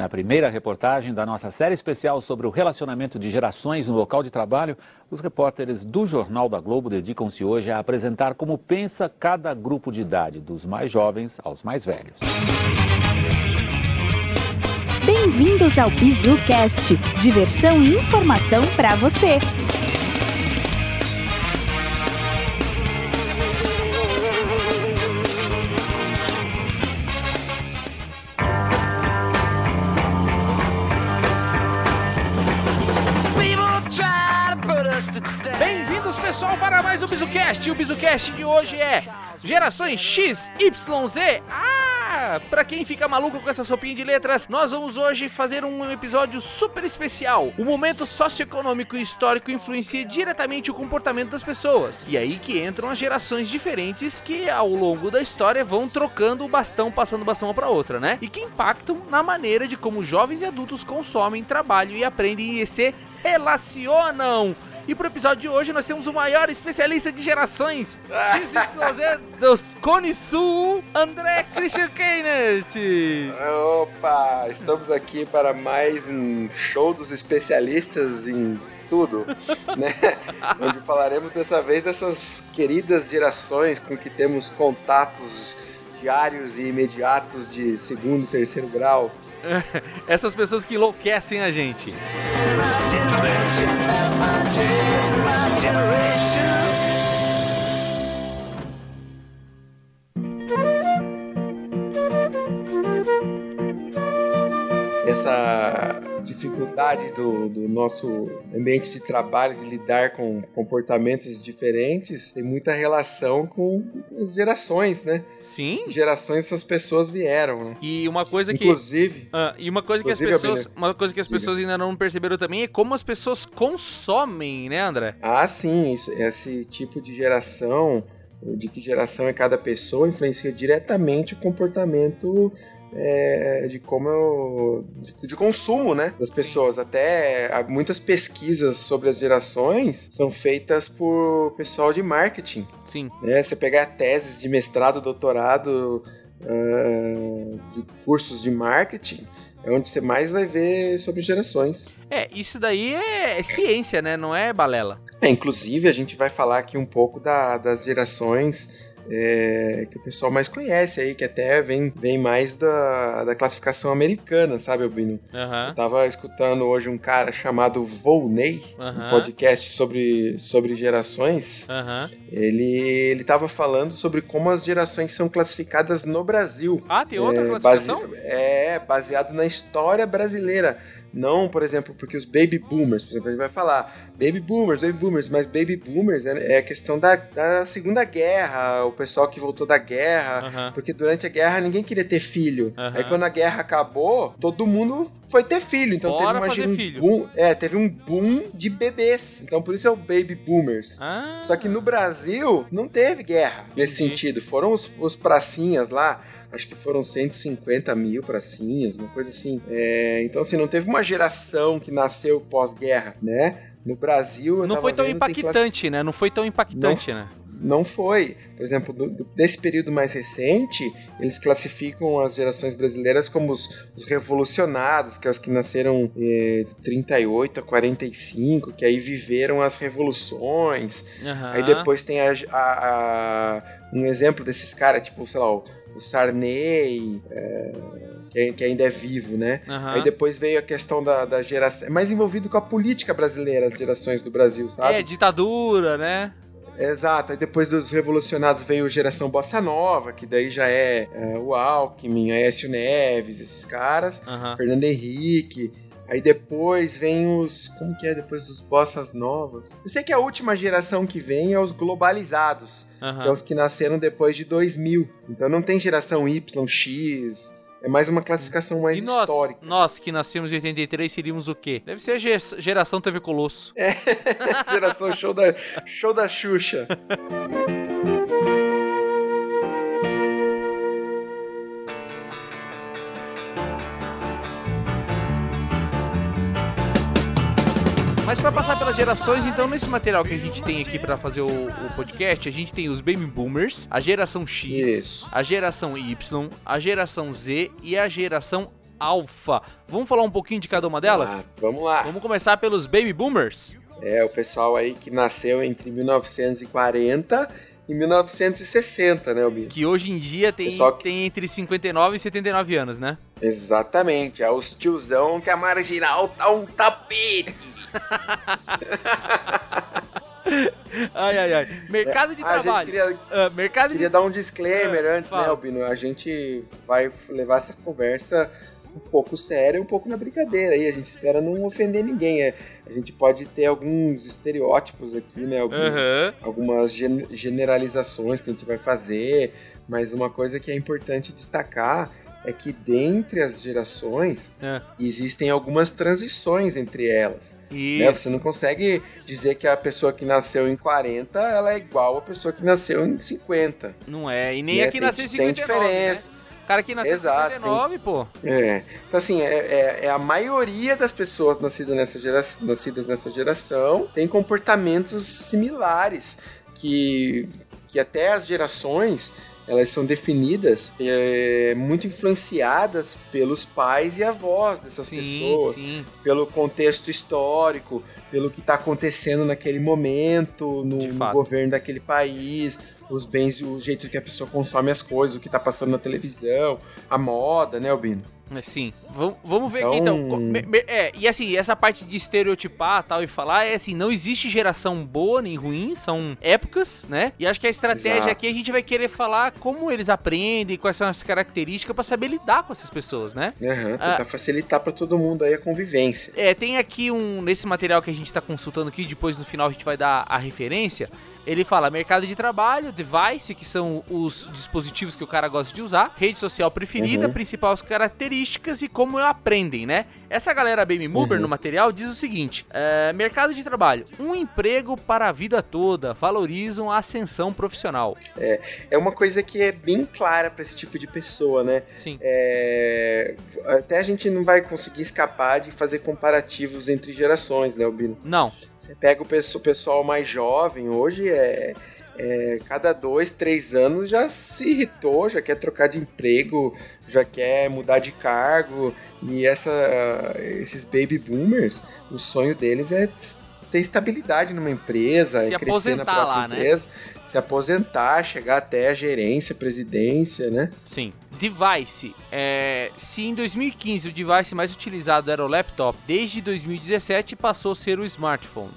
Na primeira reportagem da nossa série especial sobre o relacionamento de gerações no local de trabalho, os repórteres do Jornal da Globo dedicam-se hoje a apresentar como pensa cada grupo de idade, dos mais jovens aos mais velhos. Bem-vindos ao BizuCast, diversão e informação para você. BizuCast de hoje é Gerações X, Y, Z. Ah, pra quem fica maluco com essa sopinha de letras, nós vamos hoje fazer um episódio super especial. O momento socioeconômico e histórico influencia diretamente o comportamento das pessoas. E aí que entram as gerações diferentes que ao longo da história vão trocando o bastão, passando o bastão uma para outra, né? E que impactam na maneira de como jovens e adultos consomem, trabalham e aprendem e se relacionam. E pro episódio de hoje nós temos o maior especialista de gerações XYZ dos Cone Sul, André Christian Keinert. Opa, estamos aqui para mais um show dos especialistas em tudo, né? Onde falaremos dessa vez dessas queridas gerações com que temos contatos diários e imediatos de segundo e terceiro grau. Essas pessoas que enlouquecem a gente. Essa dificuldade do, do nosso ambiente de trabalho de lidar com comportamentos diferentes tem muita relação com as gerações, né? Sim. Que gerações essas pessoas vieram, né? E uma coisa que Inclusive, Ah, e uma coisa que as pessoas, uma coisa que as pessoas ainda não perceberam também é como as pessoas consomem, né, André? Ah, sim, isso- esse tipo de geração, de que geração é cada pessoa, influencia diretamente o comportamento é, de como eu, de, de consumo, né, das pessoas. Até há muitas pesquisas sobre as gerações são feitas por pessoal de marketing. Sim. Né? Você pegar teses de mestrado, doutorado, ah, de cursos de marketing, é onde você mais vai ver sobre gerações. É, isso daí é, é ciência, né? Não é balela. É, inclusive, a gente vai falar aqui um pouco da- das gerações é, que o pessoal mais conhece aí, que até vem, vem mais da, da classificação americana, sabe, Albino? Eu tava escutando hoje um cara chamado Volney, um Aham. podcast sobre, sobre gerações. Ele, ele tava falando sobre como as gerações são classificadas no Brasil. Ah, tem outra É, classificação? base- é, baseado na história brasileira. Não, por exemplo, porque os baby boomers, por exemplo, a gente vai falar baby boomers, baby boomers, mas baby boomers é, é a questão da, da Segunda Guerra, o pessoal que voltou da guerra. Porque durante a guerra ninguém queria ter filho. Aí quando a guerra acabou, todo mundo foi ter filho. Então Bora teve uma, um boom. É, teve um boom de bebês. Então por isso é o baby boomers. Ah. Só que no Brasil não teve guerra nesse Entendi. sentido. Foram os, os pracinhas lá. Acho que foram 150 mil pracinhas, uma coisa assim. É, então, assim, não teve uma geração que nasceu pós-guerra, né? No Brasil. eu Não foi tão vendo, impactante, né? Não foi tão impactante, né? Não foi. Por exemplo, do- desse período mais recente, eles classificam as gerações brasileiras como os, os revolucionados, que é os que nasceram eh, de 38 a 45, que aí viveram as revoluções. Aham. Aí depois tem a- a- a- um exemplo desses caras, tipo, sei lá, o, o Sarney, é, que, ainda é vivo, né? Aham. Aí depois veio a questão da, da geração. É mais envolvido com a política brasileira, as gerações do Brasil, sabe? É, ditadura, né? Exato, aí depois dos revolucionados veio geração Bossa Nova, que daí já é, é, o Alckmin, Aécio Neves, esses caras, Aham. Fernando Henrique. Aí depois vem os. Como que é depois dos bossas novas? Eu sei que a última geração que vem é os globalizados, que é os que nasceram depois de 2000. Então não tem geração Y, X. É mais uma classificação mais E nós, histórica. nós que nascemos em 83 seríamos o quê? Deve ser geração TV Colosso. geração show da, show da Xuxa. Mas pra passar pelas gerações, então nesse material que a gente tem aqui pra fazer o, o podcast, a gente tem os Baby Boomers, a geração X, Isso. a geração Y, a geração Z e a geração alfa. Vamos falar um pouquinho de cada uma delas? Ah, vamos lá. Vamos começar pelos baby boomers. É, o pessoal aí que nasceu entre 1940 e 1960, né, Albino? Que hoje em dia tem, Pessoal que- tem entre 59 e 79 anos, né? Exatamente, é os tiozão que a marginal tá um tapete. Ai, ai, ai. Mercado de Ah, a gente trabalho. queria, Ah, mercado queria de... dar um disclaimer É, antes, né, fala. Albino? A gente vai levar essa conversa um pouco séria, um pouco na brincadeira aí. A gente espera não ofender ninguém. É, a gente pode ter alguns estereótipos aqui, né? Aham. algumas gen- generalizações que a gente vai fazer, mas uma coisa que é importante destacar é que dentre as gerações É. existem algumas transições entre elas. Né? Você não consegue dizer que a pessoa que nasceu em 40 ela é igual à pessoa que nasceu em 50. Não é. E nem Né? aqui Tem- nasceu em tem 59, diferença. né? O cara que nasceu em Exato, 59, pô. É. Então, assim, é, é- é a maioria das pessoas nascidas nessa, gera, nascidas nessa geração tem comportamentos similares, que, que até as gerações elas são definidas é, muito influenciadas pelos pais e avós dessas sim, pessoas, sim. pelo contexto histórico, pelo que está acontecendo naquele momento, no, no governo daquele país, os bens, o jeito que a pessoa consome as coisas, o que está passando na televisão, a moda, né, Albino? É, Sim. Vamos, vamos ver aqui Então- então. É, e assim, essa parte de estereotipar tal e falar é assim, não existe geração boa nem ruim, são épocas, né? E acho que a estratégia Exato. aqui a gente vai querer falar como eles aprendem, quais são as características pra saber lidar com essas pessoas, né? Aham, Ah. tentar facilitar para todo mundo aí a convivência. É, tem aqui um. Nesse material que a gente tá consultando aqui, depois no final a gente vai dar a referência. Ele fala mercado de trabalho, device, que são os dispositivos que o cara gosta de usar, rede social preferida, Uhum. principais características e como aprendem, né? Essa galera Baby Mover Uhum. no material diz o seguinte: é, mercado de trabalho, um emprego para a vida toda, valorizam a ascensão profissional. É uma coisa que é bem clara para esse tipo de pessoa, né? Sim. É, Até a gente não vai conseguir escapar de fazer comparativos entre gerações, né, Albino? Não. Você pega o pessoal mais jovem hoje, é, é, cada dois, três anos já se irritou, já quer trocar de emprego, já quer mudar de cargo. E essa, esses baby boomers, o sonho deles é ter estabilidade numa empresa, Se é crescer na própria lá, né? empresa, se aposentar, chegar até a gerência, presidência, né? Sim. Device. É, se em 2015 o device mais utilizado era o laptop, desde 2017 passou a ser o smartphone.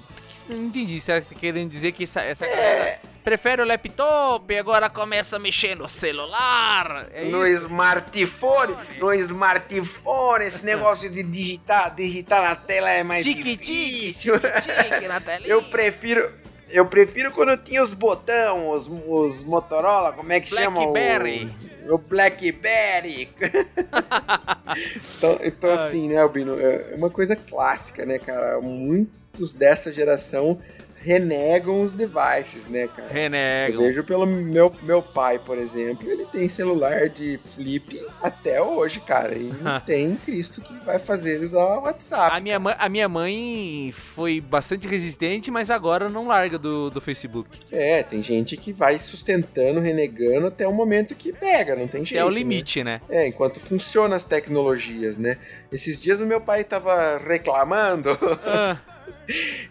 Não entendi. Será que tá querendo dizer que essa, essa galera prefere o laptop e agora começa a mexer no celular? É no isso? smartphone, no smartphone, esse negócio de digitar, digitar na tela é mais tique, difícil. Tique na telinha. Eu prefiro, eu prefiro quando tinha os botão, os, os Motorola, como é que chama? Blackberry. O, Blackberry. então, então assim, né, Albino, é uma coisa clássica, né, cara? Muitos dessa geração renegam os devices, né, cara? Eu Renegam. vejo pelo meu, meu pai, por exemplo, ele tem celular de flip até hoje, cara. E não tem Cristo que vai fazer ele usar o WhatsApp. A minha, mãe, a minha mãe foi bastante resistente, mas agora não larga do, do Facebook. É, tem gente que vai sustentando, renegando até o momento que pega, não tem jeito. é o né? limite, né? É, enquanto funcionam as tecnologias, né? Esses dias o meu pai tava reclamando, Ah,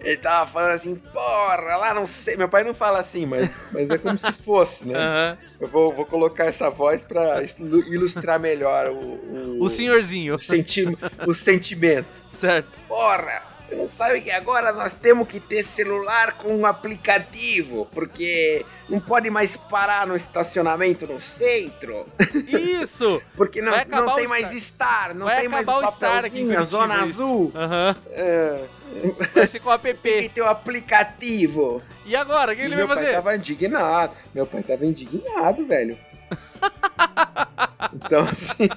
ele tava falando assim, porra, lá não sei. Meu pai não fala assim, mas, mas é como se fosse, né? aham. Eu vou, vou colocar essa voz pra ilu- ilustrar melhor o, o, O senhorzinho, o, senti o sentimento. certo? Porra, você não sabe que agora nós temos que ter celular com um aplicativo, porque não pode mais parar no estacionamento no centro, Isso! porque não, não o tem mais Star. Star, não Vai tem mais acabar o Star aqui zona isso. azul. Aham. É, Vai ser com o tem que app. ter o aplicativo. E agora, o que E ele meu vai pai fazer? tava indignado. Meu pai tava indignado, velho. Então, assim,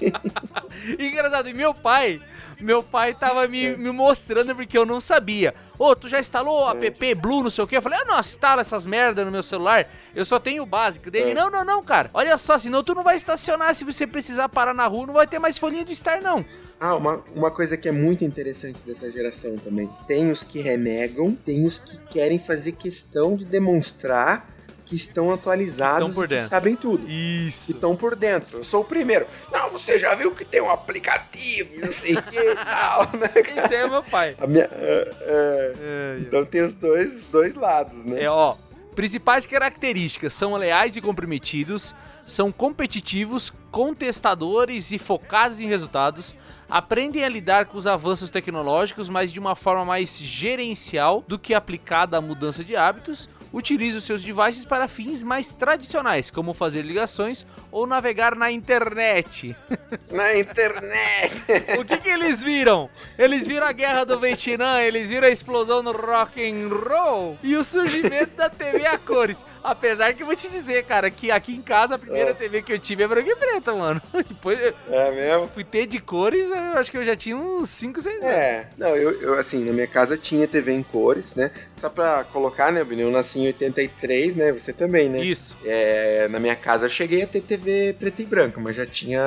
Engraçado, e meu pai, meu pai tava me, me mostrando porque eu não sabia. Ô, tu já instalou o app Blue, não sei o que? Eu falei, ah, não, instala essas merda no meu celular, eu só tenho o básico. Dele, É. não, não, não, cara, olha só, senão tu não vai estacionar, se você precisar parar na rua, não vai ter mais folhinha do Star, não. Ah, uma, uma coisa que é muito interessante dessa geração também. Tem os que renegam, tem os que querem fazer questão de demonstrar que estão atualizados Estão por e que dentro. sabem tudo. Isso. Que estão por dentro. Eu sou o primeiro. Não, você já viu que tem um aplicativo, não sei o que e tal, né? Esse é meu pai. A minha, é, é, É, então tem os dois, os dois lados, né? É, ó. Principais características são leais e comprometidos, são competitivos, contestadores e focados em resultados, aprendem a lidar com os avanços tecnológicos, mas de uma forma mais gerencial do que aplicada à mudança de hábitos, utilizam seus devices para fins mais tradicionais, como fazer ligações ou navegar na internet. Na internet. O que, que eles viram? Eles viram a guerra do Vietnã, eles viram a explosão no rock and roll e o surgimento da TV a cores. Apesar que eu vou te dizer, cara, que aqui em casa a primeira É. TV que eu tive é branca e preta, mano. Depois É mesmo? fui ter de cores, eu acho que eu já tinha uns 5, 6 anos. É, não, eu, eu, assim, na minha casa tinha TV em cores, né? Só pra colocar, né, Bruno? Eu nasci em 83, né? Você também, né? Isso. É, na minha casa eu cheguei a ter TV preta e branca, mas já tinha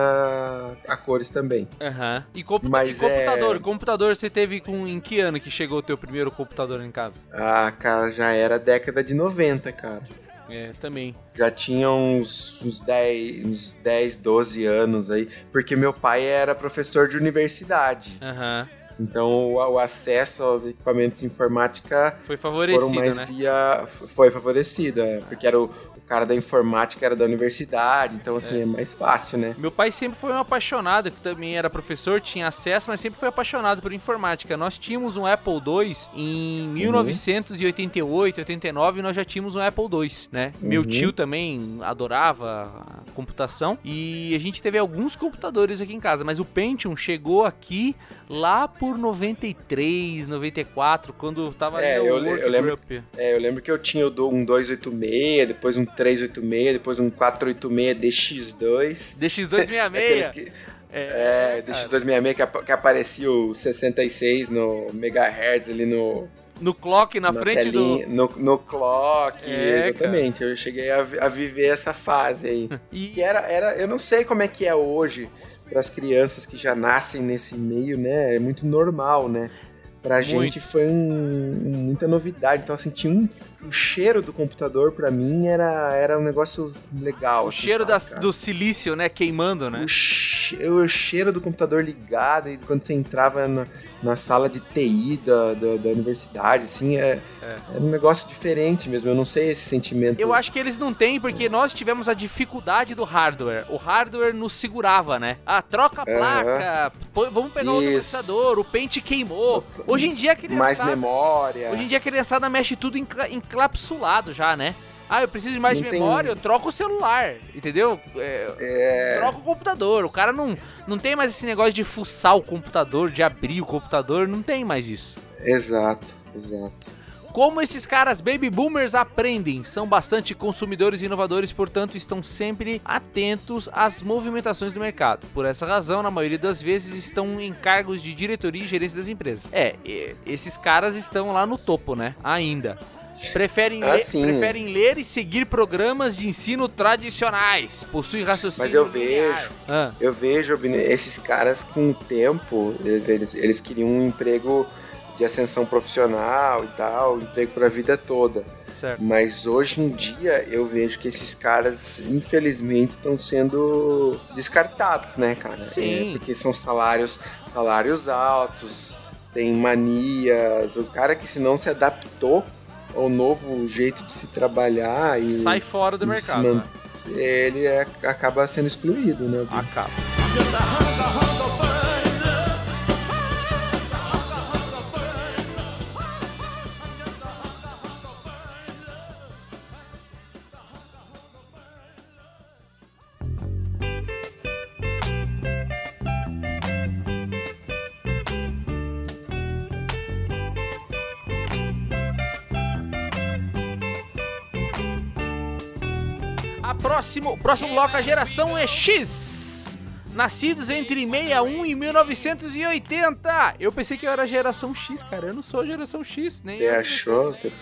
a cores também. Aham. E, computa Mas e computador? é- Computador você teve com em que ano que chegou o teu primeiro computador em casa? Ah, cara, já era década de 90, cara. É, também. Já tinha uns, uns, 10, uns 10, 12 anos aí, porque meu pai era professor de universidade. Aham. Então o, acesso aos equipamentos de informática Foi foram favorecido, mais né? via. Foi favorecido, é, porque era o cara da informática era da universidade, então assim, é, mais fácil, né? Meu pai sempre foi um apaixonado, que também era professor, tinha acesso, mas sempre foi apaixonado por informática. Nós tínhamos um Apple II em 1988, 89, nós já tínhamos um Apple II, né? Meu Uhum. tio também adorava a computação e a gente teve alguns computadores aqui em casa, mas o Pentium chegou aqui lá por 93, 94, quando tava É, eu eu lembro-. É, eu lembro que eu tinha um 286, depois um 386, depois um 486 DX2. Aqueles DX266. que, É, é, DX266 que, que aparecia o 66 no megahertz ali no, no clock na, na frente do. telinha, no, no clock, É, exatamente. Eu cheguei a, a viver essa fase aí. E, que era, era, eu não sei como é que é hoje para as crianças que já nascem nesse meio, né? É muito normal, né? Pra Muito. gente foi um- muita novidade. Então, assim, tinha um. O cheiro do computador, pra mim, era, era um negócio legal. o assim, cheiro sabe, das- do silício, né? Queimando, né? O, che- o cheiro do computador ligado, e quando você entrava na, na sala de TI da, da, da universidade, assim, é, era um negócio diferente mesmo. Eu não sei esse sentimento. Eu acho que eles não têm, porque nós tivemos a dificuldade do hardware. O hardware nos segurava, né? Ah, troca a placa, pô- vamos pegar outro Isso. processador, o pente queimou. Hoje em dia a mais criançada, memória. hoje em dia a criançada mexe tudo encla- encapsulado já, né? Ah, eu preciso de mais Não tem- memória, eu troco o celular, entendeu? É, É, troca o computador. O cara não, não tem mais esse negócio de fuçar o computador, de abrir o computador, não tem mais isso. exato, exato. Como esses caras baby boomers aprendem? São bastante consumidores e inovadores, portanto, estão sempre atentos às movimentações do mercado. Por essa razão, na maioria das vezes, estão em cargos de diretoria e gerência das empresas. É, esses caras estão lá no topo, né? Ainda. Preferem, Ah, preferem ler e seguir programas de ensino tradicionais. Possuem raciocínio. Mas eu vejo. Ah, Eu vejo esses caras com o tempo, eles, eles queriam um emprego de ascensão profissional e tal, emprego para a vida toda. certo. Mas hoje em dia eu vejo que esses caras, infelizmente, estão sendo descartados, né, cara? Sim. É, porque são salários, salários altos, tem manias. O cara que se não se adaptou ao novo jeito de se trabalhar e Sai fora do mercado. man- né? ele é- acaba sendo excluído, né? Acaba. Próximo, próximo bloco, a geração é X. Nascidos entre 61 e 1980. Eu pensei que eu era geração X, cara. Eu não sou geração X, nem Você eu. achou? Você,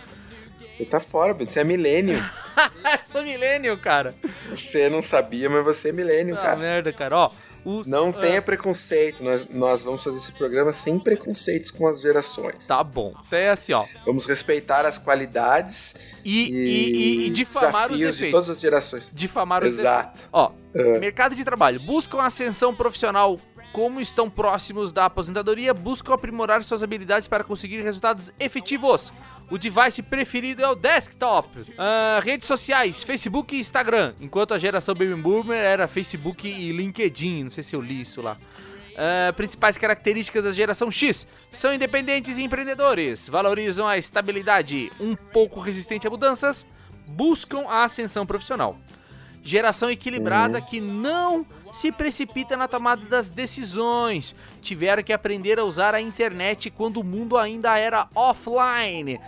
você tá fora. Você é milênio. Eu sou milênio, cara. Você não sabia, mas você é milênio, Ah, cara. merda, cara. Ó, Os- Não ah, tenha preconceito, nós, nós vamos fazer esse programa sem preconceitos com as gerações. Tá bom. Então é assim, ó. Vamos respeitar as qualidades E, e, e, e, e difamar os desafios de defeitos. todas as gerações. Difamar os Exato. defeitos. Ó, É. mercado de trabalho. Buscam ascensão profissional. Como estão próximos da aposentadoria, buscam aprimorar suas habilidades para conseguir resultados efetivos. O device preferido é o desktop. Ah, redes sociais, Facebook e Instagram. Enquanto a geração Baby Boomer era Facebook e LinkedIn. Não sei se eu li isso lá. Ah, principais características da geração X são independentes e empreendedores, valorizam a estabilidade, um pouco resistente a mudanças, buscam a ascensão profissional. Geração equilibrada que não se precipita na tomada das decisões. Tiveram que aprender a usar a internet quando o mundo ainda era offline.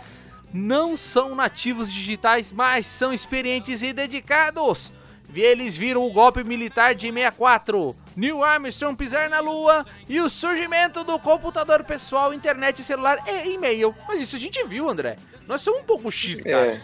Não são nativos digitais, mas são experientes e dedicados. Eles viram o golpe militar de 64, Neil Armstrong pisar na lua e o surgimento do computador pessoal, internet celular e e-mail. Mas isso a gente viu, André. Nós somos um pouco X, cara. É,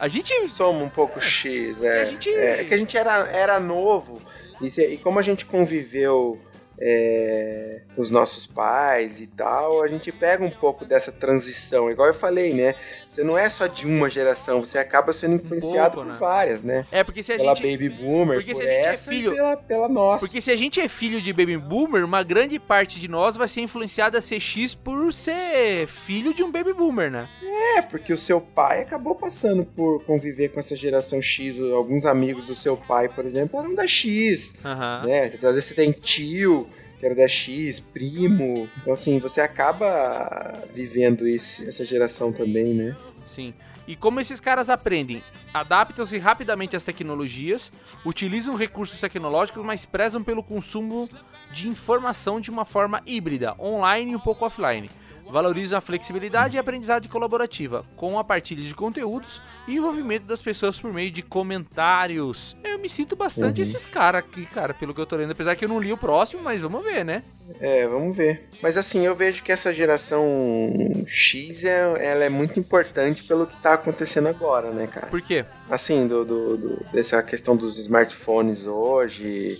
A gente somos um pouco X, é. A gente- É, é que a gente era, era novo e, se- e como a gente conviveu é, com os nossos pais e tal, a gente pega um pouco dessa transição. Igual eu falei, né? Você não é só de uma geração, você acaba sendo influenciado pouco, por né? várias, né? É, porque se a Pela gente. Baby Boomer, porque se por a gente é essa filho- e pela, pela nossa. Porque se a gente é filho de baby boomer, uma grande parte de nós vai ser influenciada a ser X por ser filho de um baby boomer, né? É, porque o seu pai acabou passando por conviver com essa geração X. Alguns amigos do seu pai, por exemplo, eram da X. Aham. né? Às vezes você tem tio que era da X, primo. Então, assim, você acaba vivendo esse- essa geração também, né? Sim. E como esses caras aprendem? Adaptam-se rapidamente às tecnologias, utilizam recursos tecnológicos, mas prezam pelo consumo de informação de uma forma híbrida, online e um pouco offline. Valorizam a flexibilidade e a aprendizagem colaborativa, com a partilha de conteúdos e envolvimento das pessoas por meio de comentários. Eu me sinto bastante Uhum. esses caras aqui, cara, pelo que eu tô lendo. Apesar que eu não li o próximo, mas vamos ver, né? É, vamos ver. Mas assim, eu vejo que essa geração X é, ela é muito importante pelo que tá acontecendo agora, né, cara? Por quê? Assim, do, do, do- dessa questão dos smartphones hoje,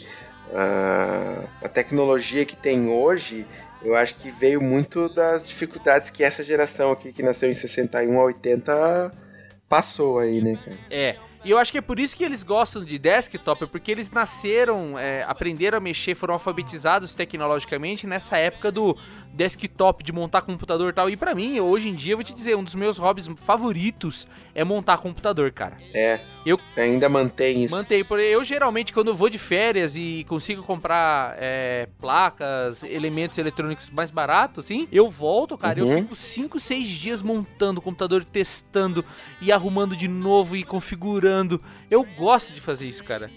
a, a tecnologia que tem hoje, eu acho que veio muito das dificuldades que essa geração aqui, que nasceu em 61 a 80, passou aí, né, cara? É. E eu acho que é por isso que eles gostam de desktop, porque eles nasceram, é, aprenderam a mexer, foram alfabetizados tecnologicamente nessa época do desktop, de montar computador e tal. E pra mim, hoje em dia, eu vou te dizer, um dos meus hobbies favoritos é montar computador, cara. É. Eu- Você ainda mantém isso. Por eu geralmente quando eu vou de férias e consigo comprar é, placas, elementos eletrônicos mais baratos, assim, eu volto, cara, eu Uhum. fico 5, 6 dias montando o computador, testando e arrumando de novo e configurando. Eu gosto de fazer isso, cara.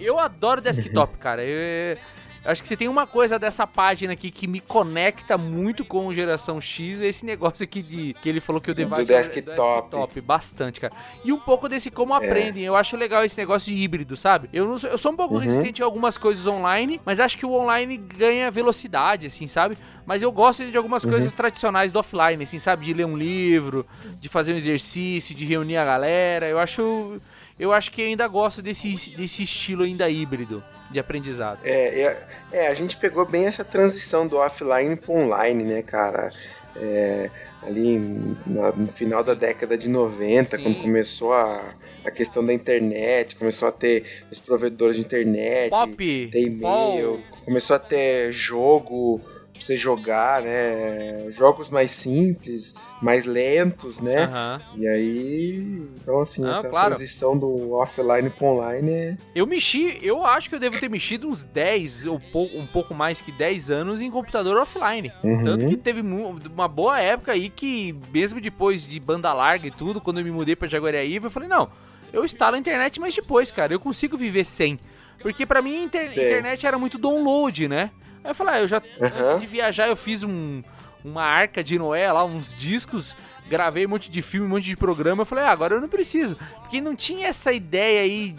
Eu- adoro desktop, cara. Eu, eu acho que você tem uma coisa dessa página aqui que me conecta muito com o geração X, é esse negócio aqui de que ele falou que o device é desktop. desktop, bastante, cara. E um pouco desse como aprendem. Eu acho legal esse negócio de híbrido, sabe? Eu, não sou, eu sou um pouco Uhum. resistente a algumas coisas online, mas acho que o online ganha velocidade, assim, sabe? Mas eu gosto de algumas coisas tradicionais do offline, assim, sabe? De ler um livro, de fazer um exercício, de reunir a galera. Eu acho. Eu acho que ainda gosto desse, desse estilo ainda híbrido de aprendizado. É, é, é, a gente pegou bem essa transição do offline pro online, né, cara? É, ali no final da década de 90, Sim. quando começou a, a questão da internet, começou a ter os provedores de internet, Pop! ter e-mail, começou a ter jogo pra você jogar, né? Jogos mais simples, mais lentos, né? Aham. E aí, então assim, Ah, essa claro. transição do offline pro online é Eu mexi, eu acho que eu devo ter mexido uns 10 ou um pouco mais que 10 anos em computador offline. Uhum. Tanto que teve uma boa época aí que, mesmo depois de banda larga e tudo, quando eu me mudei pra Jaguariaíva, eu falei, não, eu instalo a internet, mas depois, cara, eu consigo viver sem. Porque pra mim a inter- Sei. internet era muito download, né? Aí eu falei, ah, eu já, Aham. antes de viajar, eu fiz um, uma arca de Noé lá, uns discos, gravei um monte de filme, um monte de programa, eu falei, ah, agora eu não preciso. Porque não tinha essa ideia aí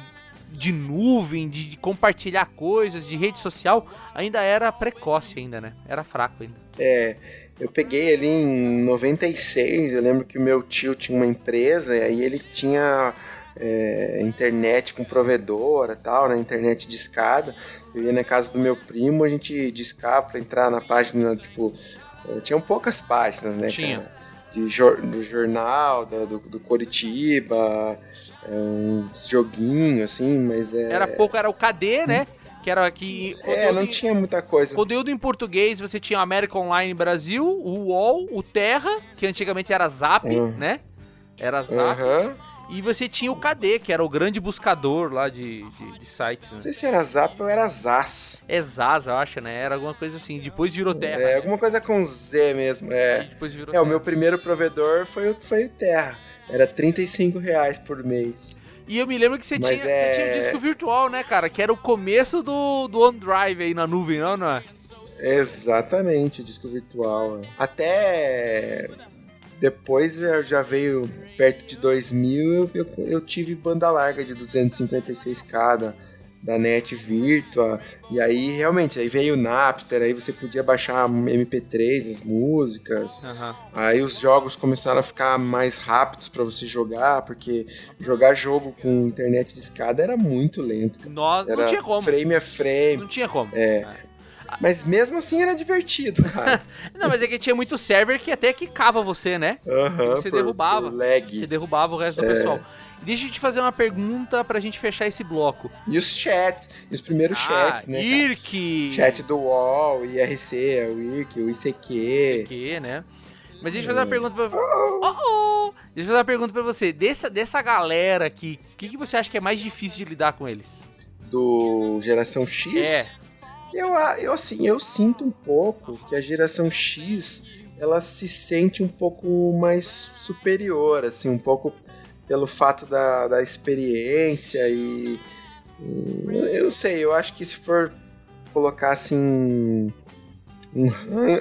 de nuvem, de, de compartilhar coisas, de rede social, ainda era precoce ainda, né? Era fraco ainda. É, eu peguei ali em 96, eu lembro que o meu tio tinha uma empresa, e aí ele tinha é, internet com provedora e tal, né, internet de escada, Eu ia na casa do meu primo, a gente discava pra entrar na página, tipo. eh, Tinham poucas páginas, né? Tinha. cara? De do jornal, do, do, do Coritiba, é, uns joguinhos, assim, mas é. Era pouco, era o KD, né? Que era que. É, não tinha muita coisa. Conteúdo em português, você tinha o América Online Brasil, o UOL, o Terra, que antigamente era Zap, Uhum. né? Era Zap. Aham. E você tinha o KD, que era o grande buscador lá de, de, de sites. Não Né? sei se era Zap ou era Zaz. É Zaz, eu acho, né? Era alguma coisa assim. Depois virou Terra. É, né? alguma coisa com Z mesmo. E É, depois virou é o Terra. meu primeiro provedor foi, o- foi o Terra. Era 35 reais por mês. E eu me lembro que você Mas tinha, é- você tinha o disco virtual, né, cara? Que era o começo do, do OneDrive aí na nuvem, não, não é? Exatamente, o disco virtual. Até depois já já veio perto de 2000, eu, eu tive banda larga de 256k da, da NET Virtua. E aí realmente, aí veio o Napster, aí você podia baixar MP3, as músicas. Aham. Aí os jogos começaram a ficar mais rápidos pra você jogar, porque jogar jogo com internet de escada era muito lento. Nós, Era não tinha como. frame a frame. Não tinha como. É. Mas mesmo assim era divertido, cara. Não, mas é que tinha muito server que até quicava você, né? Aham, Você por- derrubava. por lag. Você derrubava o resto É. do pessoal. Deixa eu te fazer uma pergunta pra gente fechar esse bloco. E os chats, e os primeiros chats, né? cara? Ah, IRC. Chat do UOL, IRC, o IRC, o ICQ. que, né? Mas deixa eu fazer uma pergunta pra oh, oh. Deixa eu fazer uma pergunta pra você. Dessa, dessa galera aqui, o que, que você acha que é mais difícil de lidar com eles? do Geração X, É. eu, eu assim, eu sinto um pouco que a Geração X ela se sente um pouco mais superior, assim, um pouco pelo fato da, da experiência e, eu não sei, eu acho que se for colocar assim um,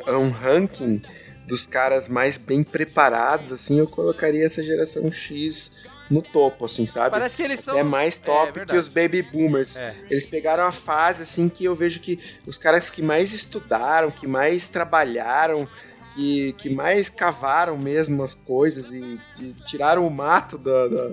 um ranking dos caras mais bem preparados, assim, eu colocaria essa Geração X no topo, assim, sabe? Parece que eles são. é mais top que verdade. os baby boomers. É. Eles pegaram a fase assim que eu vejo que os caras que mais estudaram, que mais trabalharam, que, que mais cavaram mesmo as coisas e, e tiraram o mato da- da-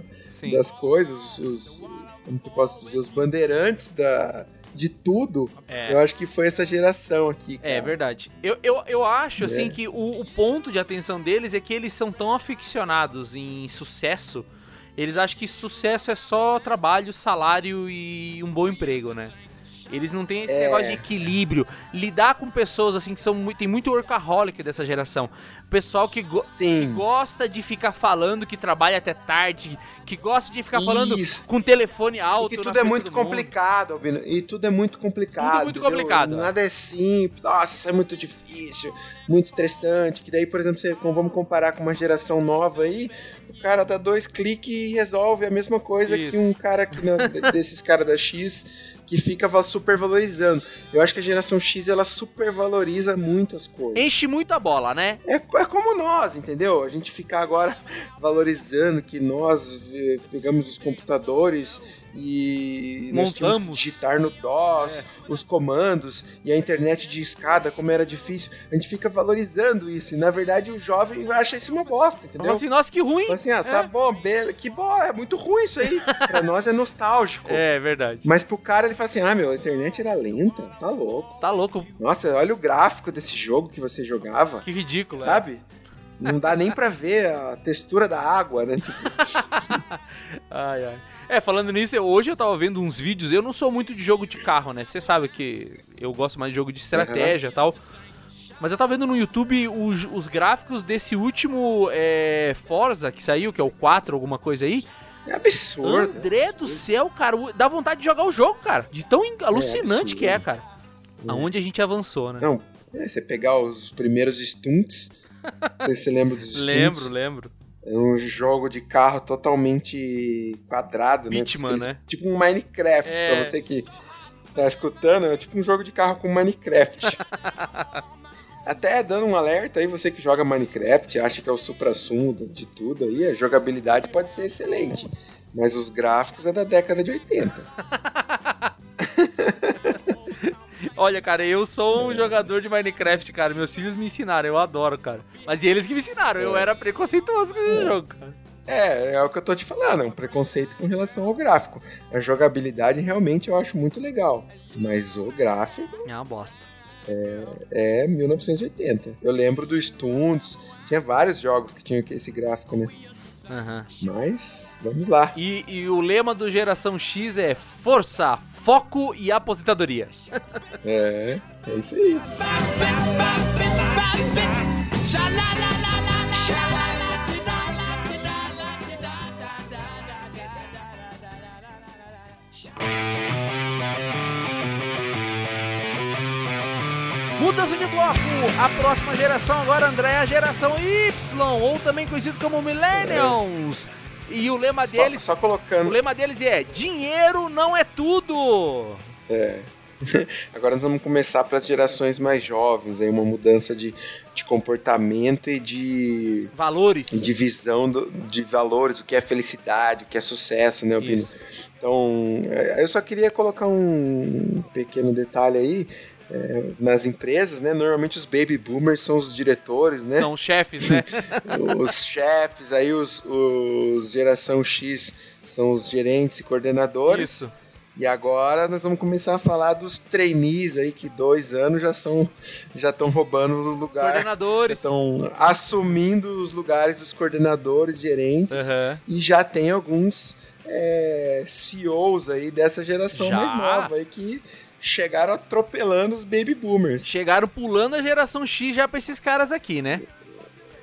das coisas, os, como que eu posso dizer, os bandeirantes da, de tudo. É. Eu acho que foi essa geração aqui. Cara. É verdade. Eu, eu, eu acho, assim, É. que o, o ponto de atenção deles é que eles são tão aficionados em sucesso. Eles acham que sucesso é só trabalho, salário e um bom emprego, né? Eles não têm esse É. negócio de equilíbrio. Lidar com pessoas, assim, que são muito, tem muito workaholic dessa geração. Pessoal que, go- que gosta de ficar falando que trabalha até tarde, que gosta de ficar falando Isso. com telefone E alto. que na tudo é muito complicado, Albino. E tudo é muito complicado. Tudo muito entendeu? complicado, é. Nada é simples. Nossa, isso é muito difícil, muito estressante. Que daí, por exemplo, você, vamos comparar com uma geração nova aí, o cara dá dois cliques e resolve a mesma coisa Isso. que um cara que não- desses caras da X que fica va- supervalorizando. Eu acho que a geração X ela supervaloriza muito as coisas. Enche muito a bola, né? É, é como nós, entendeu? A gente ficar agora valorizando que nós eh, pegamos os computadores e nós tínhamos que Montamos. digitar no DOS os comandos e a internet de escada, como era difícil. A gente fica valorizando isso. E na verdade o jovem acha isso uma bosta, Fala entendeu? assim, nossa, que ruim. Fala assim, ah, tá É. bom, beleza, que bom, é muito ruim isso aí. pra nós é nostálgico. É verdade. Mas pro cara ele fala assim: ah, meu, a internet era lenta, tá louco. Tá louco. Nossa, olha o gráfico desse jogo que você jogava. Que ridículo, é. Não dá nem pra ver a textura da água, né? Tipo, Ai, ai. É, falando nisso, eu- hoje eu tava vendo uns vídeos, eu não sou muito de jogo de carro, né? Você sabe que eu gosto mais de jogo de estratégia e tal. Mas eu tava vendo no YouTube os, os gráficos desse último é, Forza que saiu, que é o 4, alguma coisa aí. é absurdo. André do céu, cara, dá vontade de jogar o jogo, cara. De tão in- alucinante absurdo. que é, cara. Aonde a gente avançou, né? Não, é, você pegar os primeiros stunts. Você se lembra dos stunts? lembro, lembro. É um jogo de carro totalmente quadrado, Pitman, né? né? Tipo um Minecraft, É. pra você que tá escutando, é tipo um jogo de carro com Minecraft. Até dando um alerta aí, você que joga Minecraft, acha que é o supra-sumo de tudo aí, a jogabilidade pode ser excelente. Mas os gráficos é da década de 80. Olha, cara, eu sou É. um jogador de Minecraft, cara. Meus filhos me ensinaram, eu adoro, cara. Mas eles que me ensinaram, eu É. era preconceituoso com esse jogo, cara. É, é o que eu tô te falando, é um preconceito com relação ao gráfico. A jogabilidade realmente eu acho muito legal, mas o gráfico É uma bosta. é 1980. Eu lembro do Stunts, tinha vários jogos que tinham esse gráfico, né? Aham. Mas, vamos lá. E, e o lema do Geração X é força, foco e aposentadoria. É, é isso aí. Mudança de bloco! A próxima geração agora, André, é a geração Y, ou também conhecido como Millennials. E o lema Só, deles, só o colocando. lema deles é: dinheiro não é tudo. É. Agora nós vamos começar para as gerações mais jovens, aí uma mudança de, de comportamento e de, Valores. de visão do- de valores, o que é felicidade, o que é sucesso, né, Albino? Então, é, eu só queria colocar um pequeno detalhe aí. É, nas empresas, né? Normalmente os baby boomers são os diretores, né? São chefes, né? os chefes, aí os, os geração X são os gerentes e coordenadores. Isso. E agora nós vamos começar a falar dos trainees aí que dois anos já são já estão roubando o lugar, Coordenadores. estão assumindo os lugares dos coordenadores, gerentes Aham. e já tem alguns é, CEOs aí dessa geração Já? mais nova aí que chegaram atropelando os baby boomers. Chegaram pulando a geração X já pra esses caras aqui, né?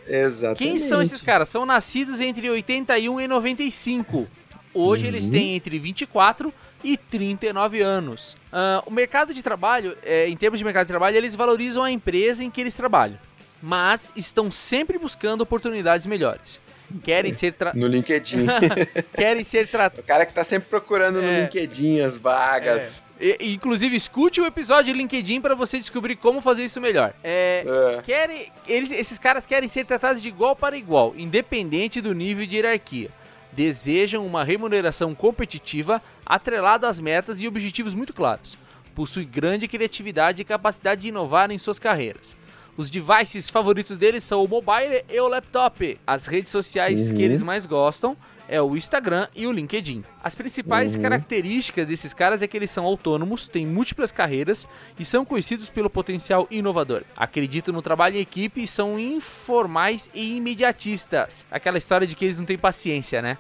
Exatamente. Quem são esses caras? São nascidos entre 81 e 95. Hoje Uhum. eles têm entre 24 e 39 anos. Ah, o mercado de trabalho, é, em termos de mercado de trabalho, eles valorizam a empresa em que eles trabalham, mas estão sempre buscando oportunidades melhores. Querem ser, tra- No LinkedIn. querem ser tratados. o cara que tá sempre procurando no É. LinkedIn as vagas. Inclusive, escute o episódio de LinkedIn para você descobrir como fazer isso melhor. É, É. querem, eles, esses caras querem ser tratados de igual para igual, independente do nível de hierarquia. Desejam uma remuneração competitiva atrelada às metas e objetivos muito claros. Possui grande criatividade e capacidade de inovar em suas carreiras. Os devices favoritos deles são o mobile e o laptop. As redes sociais que eles mais gostam é o Instagram e o LinkedIn. As principais características desses caras é que eles são autônomos, têm múltiplas carreiras e são conhecidos pelo potencial inovador. Acreditam no trabalho em equipe e são informais e imediatistas. Aquela história de que eles não têm paciência, né?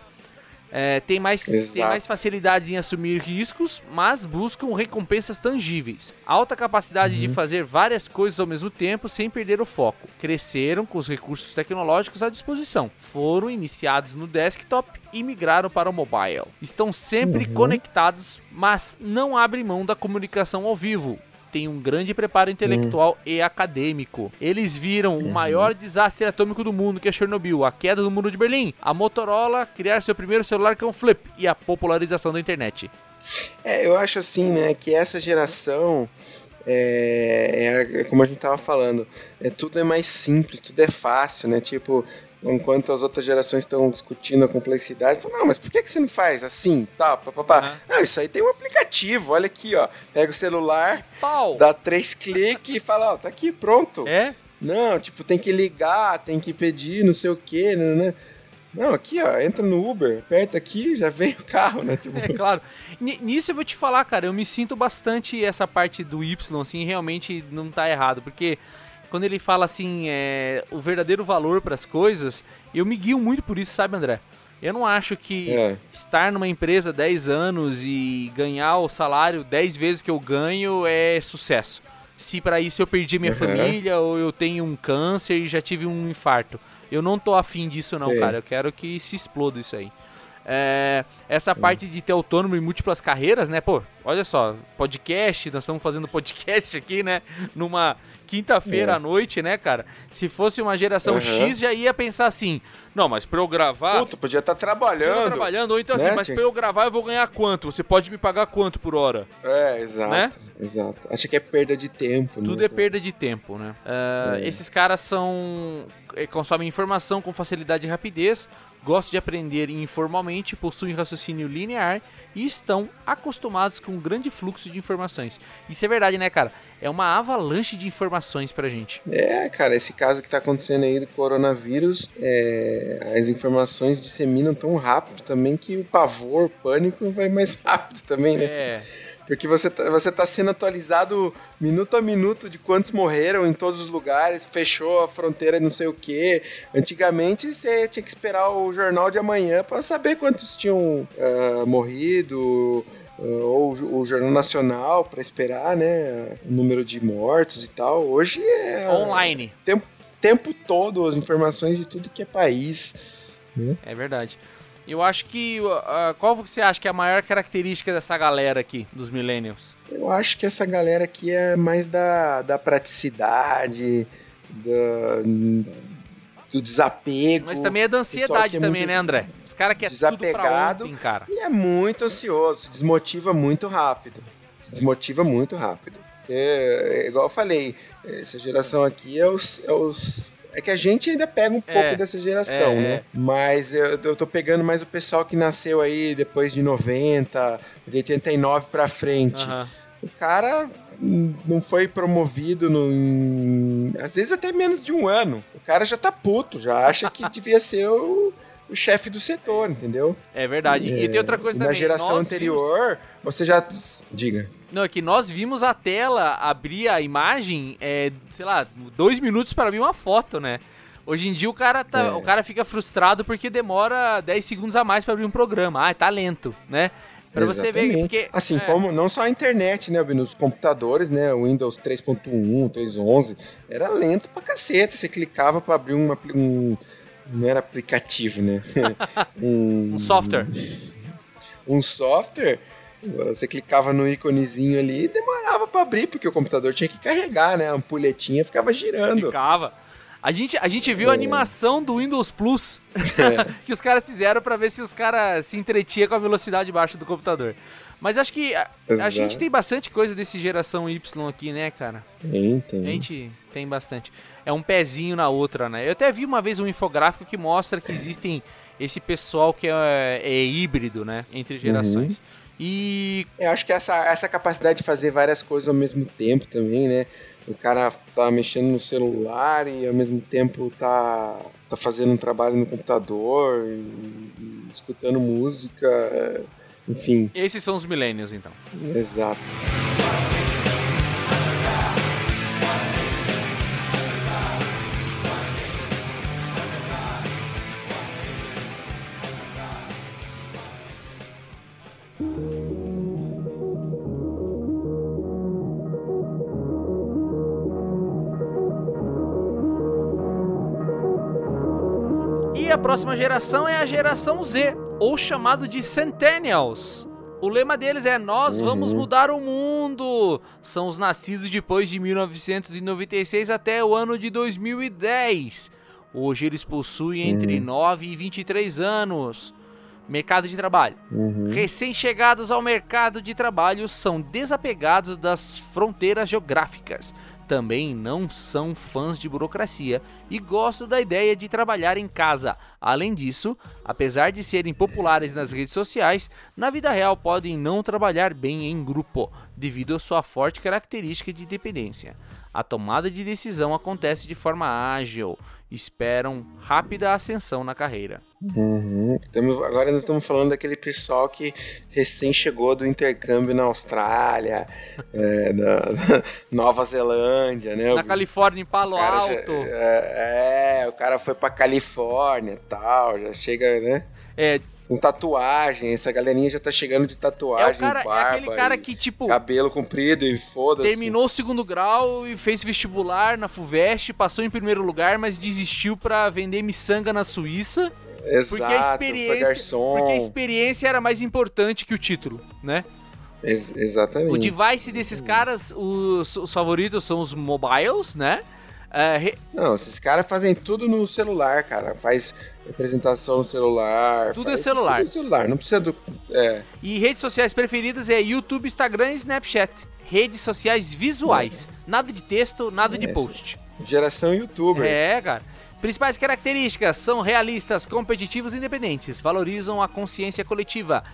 É, tem, mais, tem mais facilidades em assumir riscos, mas buscam recompensas tangíveis. Alta capacidade de fazer várias coisas ao mesmo tempo sem perder o foco. Cresceram com os recursos tecnológicos à disposição. Foram iniciados no desktop e migraram para o mobile. Estão sempre conectados, mas não abrem mão da comunicação ao vivo tem um grande preparo intelectual e acadêmico. Eles viram o maior desastre atômico do mundo, que é Chernobyl, a queda do muro de Berlim, a Motorola criar seu primeiro celular que é um flip e a popularização da internet. É, eu acho assim, né, que essa geração é, é- é como a gente tava falando, é, tudo é mais simples, tudo é fácil, né? Tipo, enquanto as outras gerações estão discutindo a complexidade, falam, não, mas por que, que você não faz assim, tal, papapá? Aham. Não, isso aí tem um aplicativo, olha aqui, ó. Pega o celular, Pau! dá três cliques e fala, ó, tá aqui, pronto. É? Não, tipo, tem que ligar, tem que pedir, não sei o quê, né? né. Não, aqui, ó, entra no Uber, aperta aqui, já vem o carro, né? Tipo, É claro. Ni- Nisso eu vou te falar, cara, eu me sinto bastante essa parte do Y, assim, realmente não tá errado, porque quando ele fala assim, é, o verdadeiro valor pras coisas, eu me guio muito por isso, sabe, André? Eu não acho que É. estar numa empresa 10 anos e ganhar o salário 10 vezes que eu ganho é sucesso. Se para isso eu perdi minha Uhum. família ou eu tenho um câncer e já tive um infarto. Eu não tô afim disso não, Sei. cara. Eu quero que se exploda isso aí. É, essa parte de ter autônomo em múltiplas carreiras, né? Pô, olha só, podcast, nós estamos fazendo podcast aqui, né? Numa quinta-feira É. à noite, né, cara? Se fosse uma geração Uhum. X, já ia pensar assim: não, mas pra eu gravar. puta, podia estar tô trabalhando. trabalhando, ou então né, assim, mas pra eu gravar eu vou ganhar quanto? Você pode me pagar quanto por hora? É, exato, Né? exato. Acha que é perda de tempo, Tudo né? é perda de tempo, né? Ah, É. Esses caras são. eh, consomem informação com facilidade e rapidez, gostam de aprender informalmente, possuem raciocínio linear e estão acostumados com um grande fluxo de informações. Isso é verdade, né, cara? É uma avalanche de informações pra gente. É, cara, esse caso que tá acontecendo aí do coronavírus, é, as informações disseminam tão rápido também que o pavor, o pânico vai mais rápido também, né? É. Porque você tá, você tá sendo atualizado minuto a minuto de quantos morreram em todos os lugares, fechou a fronteira não sei o que. Antigamente você tinha que esperar o jornal de amanhã para saber quantos tinham uh, morrido, uh, ou o Jornal Nacional para esperar, né, o número de mortos e tal. Hoje é online. Tempo, tempo todo as informações de tudo que é país. Né? É verdade. Eu acho que. Uh, qual você acha que é a maior característica dessa galera aqui, dos Millennials? Eu acho que essa galera aqui é mais da, da praticidade, da, do desapego. Mas também é da ansiedade é também, né, André? Os caras querem tudo pra ontem, cara. E é muito ansioso, se desmotiva muito rápido. Se desmotiva muito rápido. Você, igual eu falei, essa geração aqui é os, é os é que a gente ainda pega um pouco é, dessa geração, é, né? É. Mas eu, eu tô pegando mais o pessoal que nasceu aí depois de 90, de 89 pra frente. Uhum. O cara não foi promovido no, às vezes até menos de um ano. O cara já tá puto, já acha que devia ser o, o chefe do setor, entendeu? É verdade. É, e tem outra coisa também. Na geração Nós anterior, vimos... você já. Diga. Não, é que nós vimos a tela abrir a imagem, é, sei lá, dois minutos para abrir uma foto, né? Hoje em dia o cara, tá, é. o cara fica frustrado porque demora 10 segundos a mais para abrir um programa. Ah, tá lento, né? Pra você ver, porque... Assim, é. como não só a internet, né, nos computadores, né, o Windows 3.1, 3.11, era lento pra caceta. Você clicava para abrir uma, um... Não era aplicativo, né? um, um software. Um software você clicava no íconezinho ali e demorava para abrir, porque o computador tinha que carregar, né? A ampulhetinha ficava girando. Ficava. A gente, a gente viu é. a animação do Windows Plus é. que os caras fizeram para ver se os caras se entretiam com a velocidade baixa do computador. Mas acho que a, a, gente tem bastante coisa desse geração Y aqui, né, cara? Tem, tem. A gente tem bastante. É um pezinho na outra, né? Eu até vi uma vez um infográfico que mostra que existem esse pessoal que é, é híbrido, né? Entre gerações. Uhum. E. Eu acho que essa, essa capacidade de fazer várias coisas ao mesmo tempo também, né? O cara tá mexendo no celular e ao mesmo tempo tá, tá fazendo um trabalho no computador, e, e escutando música, enfim. Esses são os millennials, então. Exato. Próxima geração é a geração Z, ou chamado de Centennials. O lema deles é Nós uhum. vamos mudar o mundo. São os nascidos depois de 1996 até o ano de 2010. Hoje eles possuem entre uhum. 9 e 23 anos. Mercado de trabalho. Uhum. Recém-chegados ao mercado de trabalho são desapegados das fronteiras geográficas também não são fãs de burocracia e gostam da ideia de trabalhar em casa. Além disso, apesar de serem populares nas redes sociais, na vida real podem não trabalhar bem em grupo, devido à sua forte característica de dependência. A tomada de decisão acontece de forma ágil, esperam rápida ascensão na carreira. Uhum. agora nós estamos falando daquele pessoal que recém chegou do intercâmbio na Austrália, é, na, Nova Zelândia, né? Na Califórnia, em Palo Alto. Já, é, é, o cara foi pra Califórnia e tal, já chega, né? É, com tatuagem. Essa galerinha já tá chegando de tatuagem, é o cara, barba, é aquele cara que, tipo... Cabelo comprido e foda-se. Terminou o segundo grau e fez vestibular na FUVEST, passou em primeiro lugar, mas desistiu pra vender miçanga na Suíça. Exato, porque a experiência, Porque a experiência era mais importante que o título, né? Ex exatamente. O device desses caras, os, os favoritos são os mobiles, né? Uh, re... Não, esses caras fazem tudo no celular, cara. Faz apresentação no celular. Tudo é celular. Tudo no celular, não precisa do. É. E redes sociais preferidas é YouTube, Instagram e Snapchat. Redes sociais visuais. É. Nada de texto, nada é, de post. Geração youtuber. É, cara. Principais características são realistas, competitivos e independentes. Valorizam a consciência coletiva.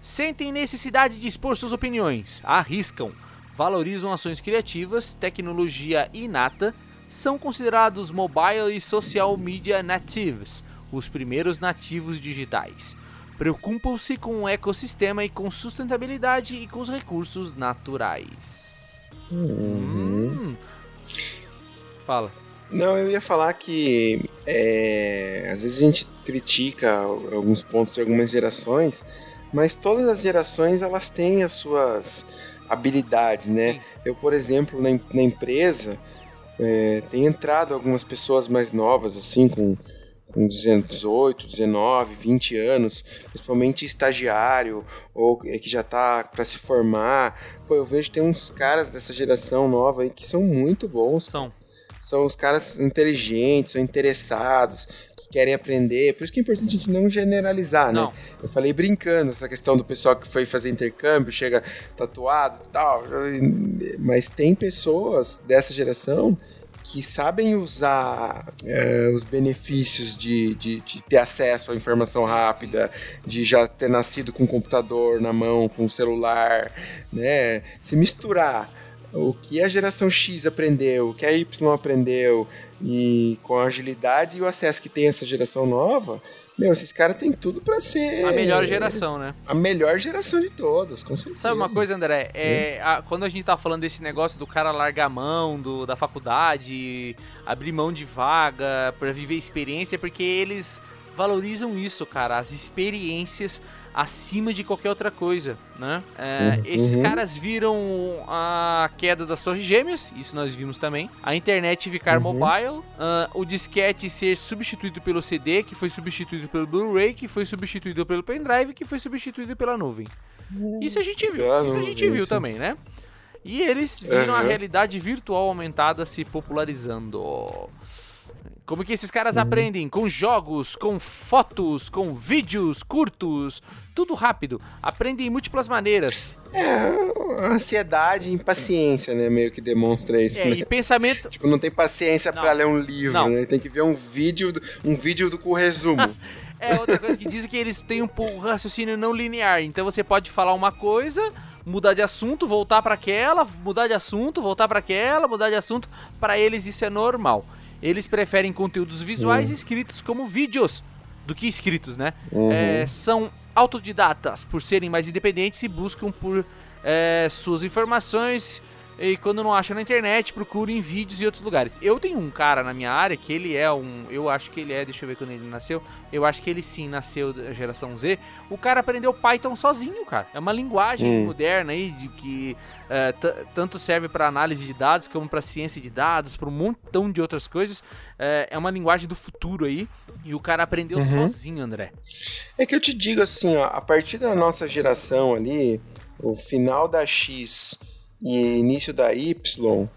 Sentem necessidade de expor suas opiniões. Arriscam valorizam ações criativas, tecnologia inata, são considerados mobile e social media natives, os primeiros nativos digitais. Preocupam-se com o ecossistema e com sustentabilidade e com os recursos naturais. Uhum. Hum. Fala. Não, eu ia falar que é, às vezes a gente critica alguns pontos de algumas gerações, mas todas as gerações elas têm as suas habilidades, né? Sim. Eu, por exemplo, na, na empresa, é, tem entrado algumas pessoas mais novas, assim, com, com 18, 19, 20 anos, principalmente estagiário, ou é, que já tá para se formar. Pô, eu vejo que tem uns caras dessa geração nova aí que são muito bons, São. São os caras inteligentes, são interessados, que querem aprender. Por isso que é importante a gente não generalizar, né? Não. Eu falei brincando essa questão do pessoal que foi fazer intercâmbio, chega tatuado e tal. Mas tem pessoas dessa geração que sabem usar é, os benefícios de, de, de ter acesso à informação rápida, de já ter nascido com o computador na mão, com o celular, né? Se misturar o que a geração X aprendeu, o que a Y aprendeu, e com a agilidade e o acesso que tem essa geração nova, meu, esses caras têm tudo pra ser A melhor geração, né? a melhor geração de todas, com certeza. Sabe uma coisa, André? É, a- quando a gente tá falando desse negócio do cara largar a mão do, da faculdade, abrir mão de vaga pra viver experiência, é porque eles valorizam isso, cara, as experiências acima de qualquer outra coisa, né? É, Uhum. Esses caras viram a queda das torres gêmeas, isso nós vimos também, a internet ficar Uhum. mobile, ah, o disquete ser substituído pelo CD, que foi substituído pelo Blu-ray, que foi substituído pelo pendrive, que foi substituído pela nuvem. Isso a gente viu, isso a gente viu também, né? E eles viram a Aham. realidade virtual aumentada se popularizando. Como que esses Uhum. caras aprendem? Com jogos, com fotos, com vídeos curtos, tudo rápido. Aprendem em múltiplas maneiras. É, ansiedade e impaciência, né? Meio que demonstra isso, É, né? e pensamento. Tipo, não tem paciência pra ler um livro, Não. né? Tem que ver um vídeo, um vídeo do, com resumo. É outra coisa que dizem que eles têm um pouco raciocínio não linear. Então você pode falar uma coisa, mudar de assunto, voltar pra aquela, mudar de assunto, voltar pra aquela, mudar de assunto. Pra eles isso é normal. Eles preferem conteúdos visuais escritos como vídeos do que escritos, né? É, são autodidatas por serem mais independentes e buscam por é, suas informações. E quando não acham na internet, procurem em vídeos e outros lugares. Eu tenho um cara na minha área que ele é um. Eu acho que ele é. Deixa eu ver quando ele nasceu. Eu acho que ele sim nasceu da geração Z. O cara aprendeu Python sozinho, cara. É uma linguagem Hum. moderna aí de que é, tanto serve para análise de dados como para ciência de dados, para um montão de outras coisas. É, é uma linguagem do futuro aí. E o cara aprendeu Uhum. sozinho, André. É que eu te digo assim, ó, a partir da nossa geração ali, o final da X e início da Y,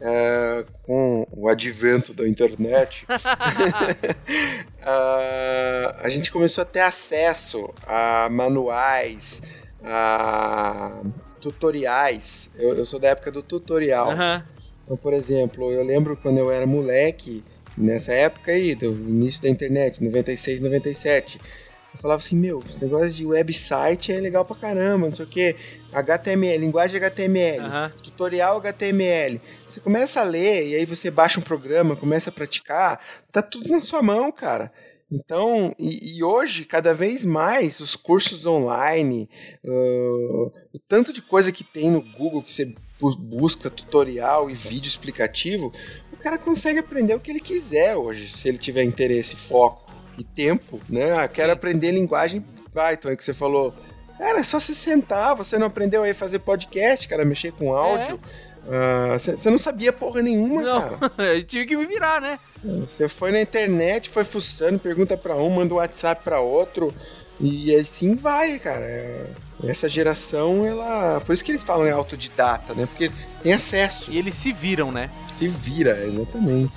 é, com o advento da internet, ah, a gente começou a ter acesso a manuais, a tutoriais. Eu, eu sou da época do tutorial. Aham. Então, por exemplo, eu lembro quando eu era moleque, nessa época aí, do início da internet, 96, 97. Eu falava assim, meu, esse negócio de website é legal pra caramba, não sei o que. HTML, linguagem HTML, Aham. tutorial HTML. Você começa a ler e aí você baixa um programa, começa a praticar, tá tudo na sua mão, cara. Então, e, e hoje, cada vez mais, os cursos online, ah, o tanto de coisa que tem no Google que você bu- busca tutorial e vídeo explicativo, o cara consegue aprender o que ele quiser hoje, se ele tiver interesse, foco e tempo, né? Ah, quero Sim. aprender linguagem Python, aí que você falou. Cara, é só se sentar, você não aprendeu aí fazer podcast, cara, mexer com áudio. Ah, Você não sabia porra nenhuma, cara. Não, eu tive que me virar, né? Você foi na internet, foi fuçando, pergunta pra um, manda um WhatsApp pra outro. E assim vai, cara. É- Essa geração, ela. Por isso que eles falam é autodidata, né? Porque tem acesso. E eles se viram, né? Se vira, exatamente.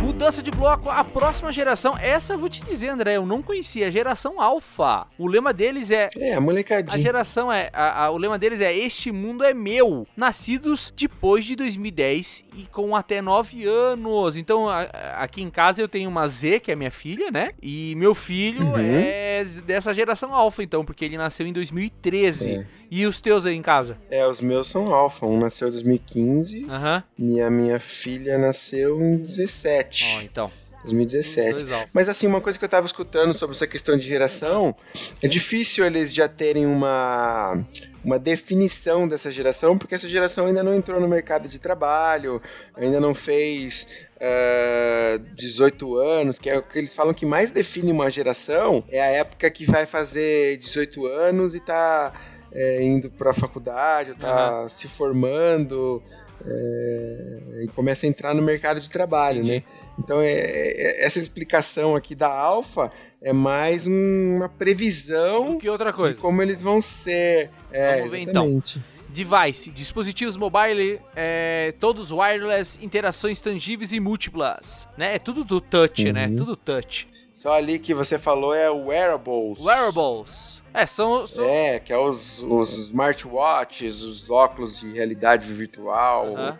Mudança de bloco, a próxima geração, essa eu vou te dizer, André, eu não conhecia, a geração Alpha. O lema deles é É, a a molecadinha. geração é. a- a- o lema deles é Este mundo é meu. Nascidos depois de 2010 e com até 9 anos. Então, a- a- aqui em casa eu tenho uma Z, que é minha filha, né? E meu filho Uhum. é dessa geração alfa, então, porque ele nasceu em 2013. É. E os teus aí em casa? É, os meus são alfa. Um nasceu em 2015 Aham. e a minha filha nasceu em 17. Ó, então. 2017. Dois alfa. Mas assim, uma coisa que eu tava escutando sobre essa questão de geração, é difícil eles já terem uma, uma definição dessa geração, porque essa geração ainda não entrou no mercado de trabalho, ainda não fez ah, 18 anos, que é o que eles falam que mais define uma geração, é a época que vai fazer 18 anos e tá é, indo pra faculdade, ou tá se formando, é, e começa a entrar no mercado de trabalho, né? Então, é, é- essa explicação aqui da Alfa é mais um- uma previsão Que outra de coisa? como eles vão ser. É, Vamos ver, então. exatamente. Device, dispositivos mobile, é, todos wireless, interações tangíveis e múltiplas, né? É tudo do touch, né? Uhum. Tudo touch. Só ali que você falou é wearables. Wearables. É, são... são É, que é os, os smartwatches, os óculos de realidade virtual. Aham.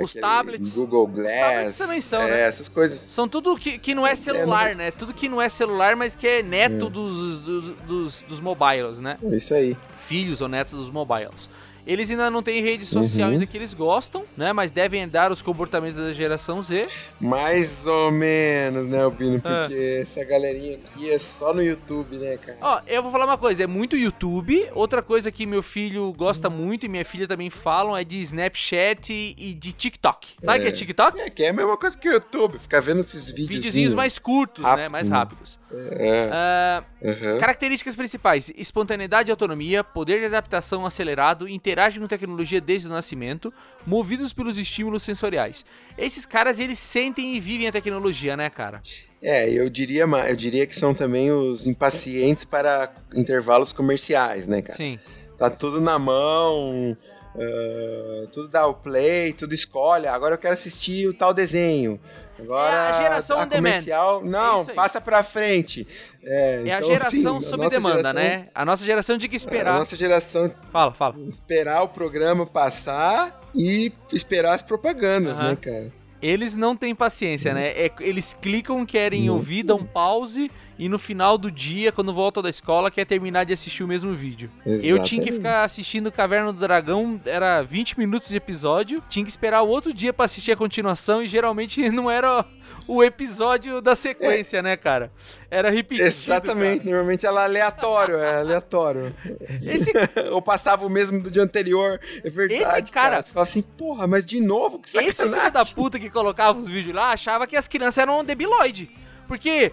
Os tablets. Google Glass. tablets também são, é, né? essas coisas. São tudo que, que não é celular, né? Tudo que não é celular, mas que é neto É. dos, dos, dos, dos mobiles, né? É isso aí. Filhos ou netos dos mobiles. Eles ainda não têm rede social Uhum. ainda que eles gostam, né? Mas devem herdar os comportamentos da geração Z. Mais ou menos, né, Albino? Ah. Porque essa galerinha aqui é só no YouTube, né, cara? Ó, eu vou falar uma coisa, é muito YouTube. Outra coisa que meu filho gosta muito e minha filha também falam é de Snapchat e de TikTok. Sabe o que é É. TikTok? É que é a mesma coisa que o YouTube, ficar vendo esses vídeos. Videozinhos mais curtos, né? rápido, Mais né? rápidos. É, Ah, aham. Características principais: espontaneidade e autonomia, poder de adaptação acelerado, interagem com tecnologia desde o nascimento, movidos pelos estímulos sensoriais. Esses caras, eles sentem e vivem a tecnologia, né, cara? É, eu diria, eu diria que são também os impacientes para intervalos comerciais, né, cara? Sim. Tá tudo na mão, ah, tudo dá o play, tudo escolhe. Agora eu quero assistir o tal desenho. Agora É a geração a on demand. comercial, É não, aí. passa pra frente. É, É a então, geração assim, a sob nossa demanda, geração- né? A nossa geração tinha que A esperar. nossa geração Fala, fala. esperar o programa passar e esperar as propagandas, Aham. né, cara? Eles não têm paciência, né? É- eles clicam, querem Não. ouvir, dão pause e no final do dia, quando voltam da escola, quer terminar de assistir o mesmo vídeo. Eu tinha que Exatamente. ficar assistindo Caverna do Dragão, era 20 minutos de episódio, tinha que esperar o outro dia pra assistir a continuação e geralmente não era o episódio da sequência, né, cara? Era repetido. Exatamente, cara. normalmente ela é aleatório, é aleatório. Esse, Ou passava o mesmo do dia anterior, é verdade. Esse cara- Você fala assim, porra, mas de novo, que esse sacanagem. filho da puta que colocava os vídeos lá achava que as crianças eram debiloide. Porque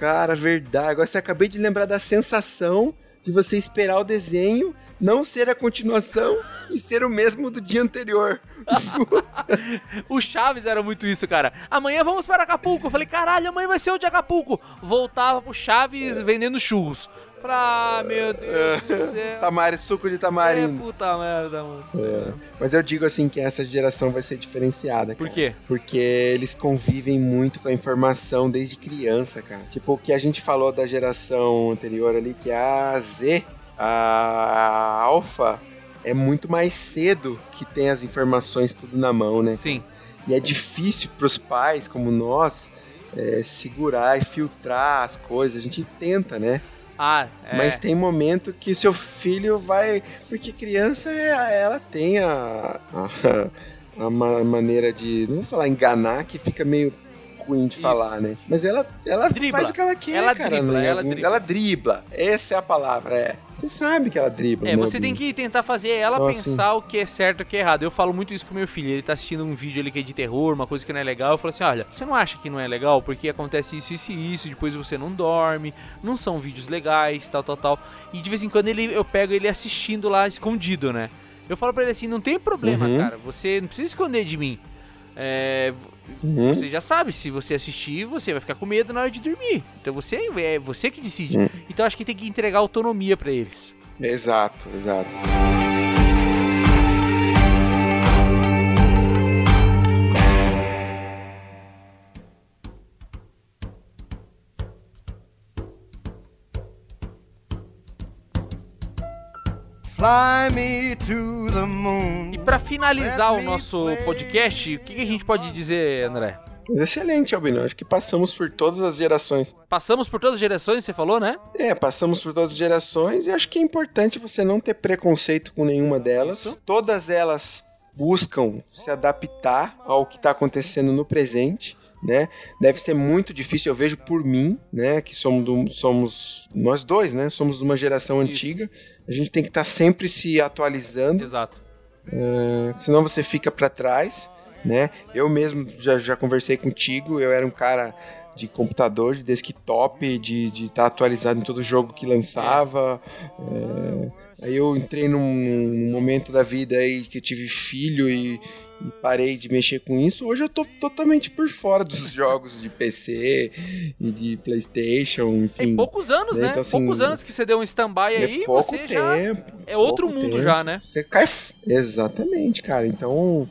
Cara, verdade. Agora você acabei de lembrar da sensação de você esperar o desenho, não ser a continuação e ser o mesmo do dia anterior. O Chaves era muito isso, cara. Amanhã vamos para Acapulco. Eu falei, caralho, amanhã vai ser o de Acapulco. Voltava pro Chaves vendendo churros. Ah, meu Deus do céu. Tamari, suco de É, tamarindo. puta merda, mano. Mas eu digo assim que essa geração vai ser diferenciada. Por cara. quê? Porque eles convivem muito com a informação desde criança, cara. Tipo, o que a gente falou da geração anterior ali, que é a Z, a Alpha, é muito mais cedo que tem as informações tudo na mão, né? Sim. E é difícil pros pais, como nós, é, segurar e filtrar as coisas. A gente tenta, né? Ah, é. Mas tem momento que seu filho vai. Porque criança, ela tem a, a, a ma- maneira de. Não vou falar enganar, que fica meio ruim de Isso. falar, né? Mas ela, ela Dribla. faz o que ela quer, Ela cara. dribla, né? ela dribla. Ela dribla. Essa é a palavra, é. Você sabe que ela dribla. É, você tem que tentar fazer ela Então, pensar o que é certo e o que é errado. Eu falo muito isso com meu filho. Ele tá assistindo um vídeo ali que é de terror, uma coisa que não é legal. Eu falo assim: olha, você não acha que não é legal? Porque acontece isso, isso e isso. Depois você não dorme. Não são vídeos legais, tal, tal, tal. E de vez em quando ele, eu pego ele assistindo lá escondido, né? Eu falo pra ele assim: não tem problema, Uhum. cara. Você não precisa esconder de mim. É, Uhum. você já sabe, se você assistir, você vai ficar com medo na hora de dormir. Então você é você que decide. Hum. Então acho que tem que entregar autonomia pra eles. Exato, exato. E para finalizar o nosso podcast, o que, que a gente pode dizer, André? Excelente, Albino. Acho que passamos por todas as gerações. Passamos por todas as gerações, você falou, né? É, passamos por todas as gerações e acho que é importante você não ter preconceito com nenhuma delas. Isso. Todas elas buscam se adaptar ao que está acontecendo no presente. Né? Deve ser muito difícil, eu vejo por mim, né? Que somos, do, somos nós dois, né? Somos de uma geração Isso. antiga. A gente tem que estar tá sempre se atualizando. Exato. Uh, senão você fica para trás né? Eu mesmo já, já conversei contigo, eu era um cara de computador, de desktop, de estar de tá atualizado em todo jogo que lançava. É, aí eu entrei num, num, momento da vida aí que eu tive filho e, e, parei de mexer com isso. Hoje eu tô totalmente por fora dos jogos de PC e de Playstation, enfim. Tem poucos anos, né? Então, assim, poucos anos que você deu um stand-by aí, você tempo, já é outro mundo tempo. já, né? Você cai... Exatamente, cara. Então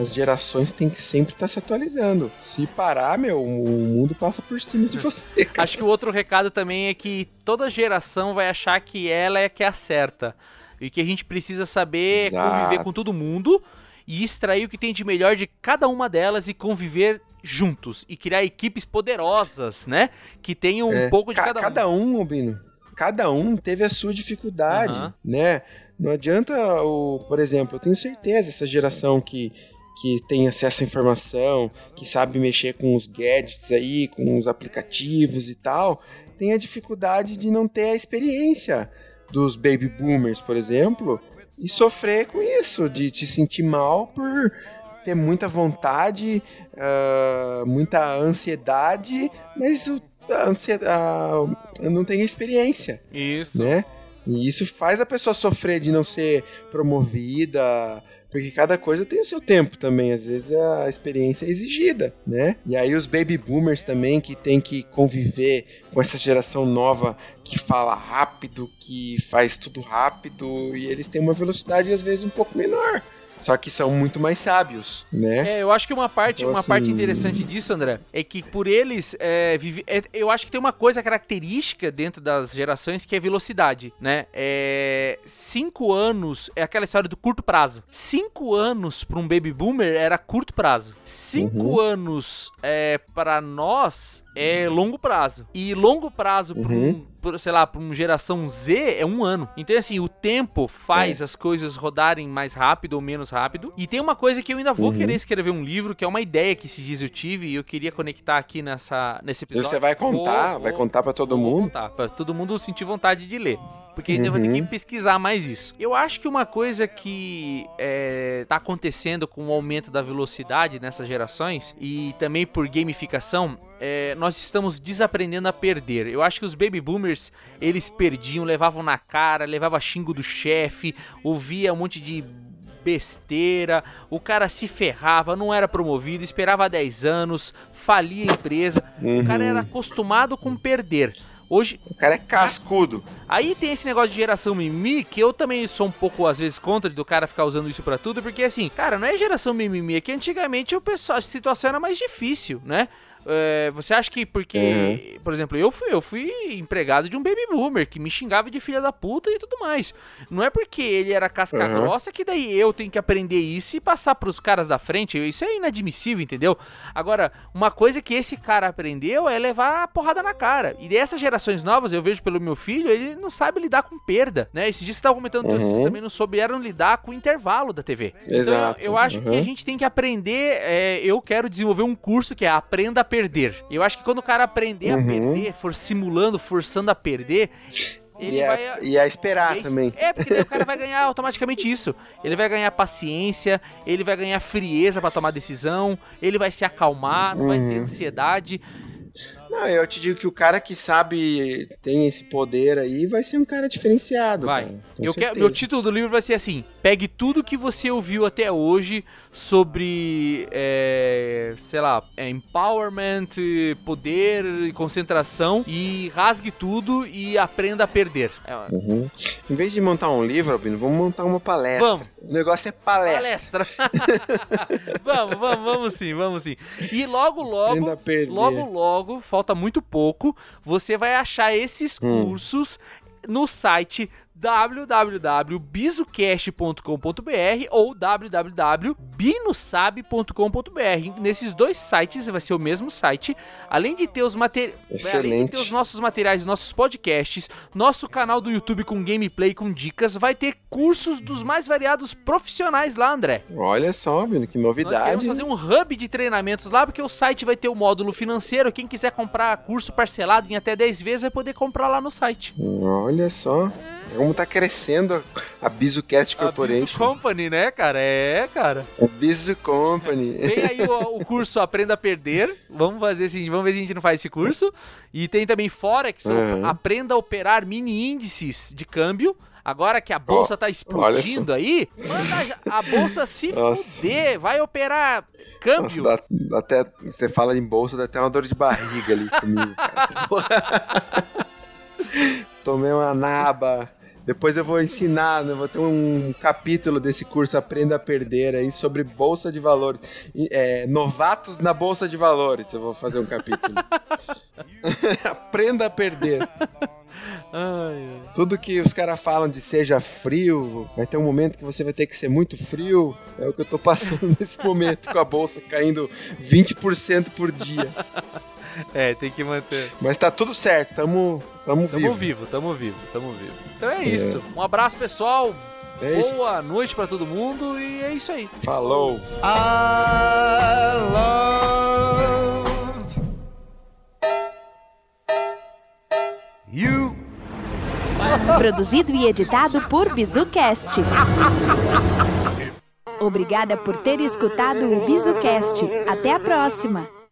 as gerações têm que sempre estar tá se atualizando. Se parar, meu, o mundo passa por cima de você. Cara. Acho que o outro recado também é que toda geração vai achar que ela é que acerta. E que a gente precisa saber Exato. conviver com todo mundo e extrair o que tem de melhor de cada uma delas e conviver juntos e criar equipes poderosas, né? Que tenham um é, pouco de ca cada um. Cada um, Albino, cada um teve a sua dificuldade, uhum. né? Não adianta, o, por exemplo, eu tenho certeza essa geração que que tem acesso à informação, que sabe mexer com os gadgets aí, com os aplicativos e tal, tem a dificuldade de não ter a experiência dos baby boomers, por exemplo, e sofrer com isso, de te sentir mal por ter muita vontade, uh, muita ansiedade, mas o, a ansiedade, uh, não tem experiência. Isso. Né? E isso faz a pessoa sofrer de não ser promovida, porque cada coisa tem o seu tempo também, às vezes a experiência é exigida, né? E aí os baby boomers também que tem que conviver com essa geração nova que fala rápido, que faz tudo rápido e eles têm uma velocidade às vezes um pouco menor. Só que são muito mais sábios, né? É, eu acho que uma parte, então, uma assim... parte interessante disso, André, é que por eles é, vive, é, eu acho que tem uma coisa característica dentro das gerações que é velocidade, né? É, cinco anos é aquela história do curto prazo. Cinco anos para um baby boomer era curto prazo. Cinco uhum. anos é, para nós é longo prazo. E longo prazo uhum. para um, sei lá, para uma geração Z é um ano. Então, assim, o tempo faz é. as coisas rodarem mais rápido ou menos rápido. E tem uma coisa que eu ainda vou uhum. querer escrever um livro, que é uma ideia que esses dias eu tive e eu queria conectar aqui nessa, nesse episódio. Você vai contar? Vou, vai contar para todo mundo? Contar, para todo mundo sentir vontade de ler porque ainda uhum. vou ter que uhum. pesquisar mais isso. Eu acho que uma coisa que é, tá acontecendo com o aumento da velocidade nessas gerações e também por gamificação é, nós estamos desaprendendo a perder. Eu acho que os baby boomers, eles perdiam, levavam na cara, levava xingo do chefe, ouvia um monte de besteira, o cara se ferrava, não era promovido, esperava 10 anos, falia a empresa. Uhum. O cara era acostumado com perder. Hoje. O cara é cascudo. Aí tem esse negócio de geração mimimi, que eu também sou um pouco, às vezes, contra do cara ficar usando isso para tudo, porque assim, cara, não é geração mimimi, é que antigamente o pessoal, a situação era mais difícil, né? É, você acha que porque, uhum. por exemplo, eu fui, eu fui empregado de um baby boomer que me xingava de filha da puta e tudo mais. Não é porque ele era casca uhum. grossa que daí eu tenho que aprender isso e passar pros caras da frente. Isso é inadmissível, entendeu? Agora, uma coisa que esse cara aprendeu é levar a porrada na cara. E dessas gerações novas, eu vejo pelo meu filho, ele não sabe lidar com perda, né? Esses dias você tava comentando uhum. que também não souberam lidar com o intervalo da TV. Exato. Então, eu, eu acho que a uhum. gente tem que aprender. É, eu quero desenvolver um curso que é Aprenda a perder. Eu acho que quando o cara aprender uhum. a perder, for simulando, forçando a perder, ele e, é vai, a, e a esperar e também. É, porque o cara vai ganhar automaticamente isso. Ele vai ganhar paciência, ele vai ganhar frieza para tomar decisão, ele vai se acalmar, não uhum. vai ter uhum. ansiedade. Não, eu te digo que o cara que sabe, tem esse poder aí, vai ser um cara diferenciado. Vai. Cara, eu quero, meu título do livro vai ser assim: pegue tudo que você ouviu até hoje sobre, é, sei lá, é, empowerment, poder e concentração e rasgue tudo e aprenda a perder. É, uhum. Em vez de montar um livro, Albino, vamos montar uma palestra. Vamos. O negócio é palestra. Palestra. vamos, vamos, vamos sim, vamos sim. E logo, logo, logo, logo, falta muito pouco, você vai achar esses hum. cursos no site www.bizucast.com.br ou www.binosab.com.br. Nesses dois sites vai ser o mesmo site, além de ter os materiais, além de ter os nossos materiais, nossos podcasts, nosso canal do YouTube com gameplay, com dicas, vai ter cursos dos mais variados profissionais lá, André. Olha só, menino, que novidade. Nós queremos fazer um hub de treinamentos lá, porque o site vai ter o módulo financeiro, quem quiser comprar curso parcelado em até 10 vezes vai poder comprar lá no site. Olha só. Como tá crescendo a BizuCast Corporation. A Bizu Company, né, cara? É, cara. A Bizu Company. Tem aí o, o, curso Aprenda a Perder. Vamos fazer assim, vamos ver se a gente não faz esse curso. E tem também Forex, uhum. Aprenda a Operar Mini Índices de Câmbio. Agora que a bolsa oh, tá explodindo aí, manda a bolsa se Nossa. fuder, vai operar câmbio. Nossa, dá, até, você fala em bolsa, dá até uma dor de barriga ali comigo, cara. Tomei uma naba. Depois eu vou ensinar, né? vou ter um capítulo desse curso Aprenda a Perder aí sobre Bolsa de Valores. É, novatos na Bolsa de Valores. Eu vou fazer um capítulo. Aprenda a perder. Ai, ai. Tudo que os caras falam de seja frio, vai ter um momento que você vai ter que ser muito frio. É o que eu tô passando nesse momento com a bolsa caindo 20% por dia. É, tem que manter. Mas tá tudo certo, tamo, tamo, tamo vivo. vivo. Tamo vivo, tamo vivo. Então é, é. isso. Um abraço, pessoal. É Boa isso. noite para todo mundo e é isso aí. Falou. I love you. Produzido e editado por BizuCast. Obrigada por ter escutado o BizuCast. Até a próxima.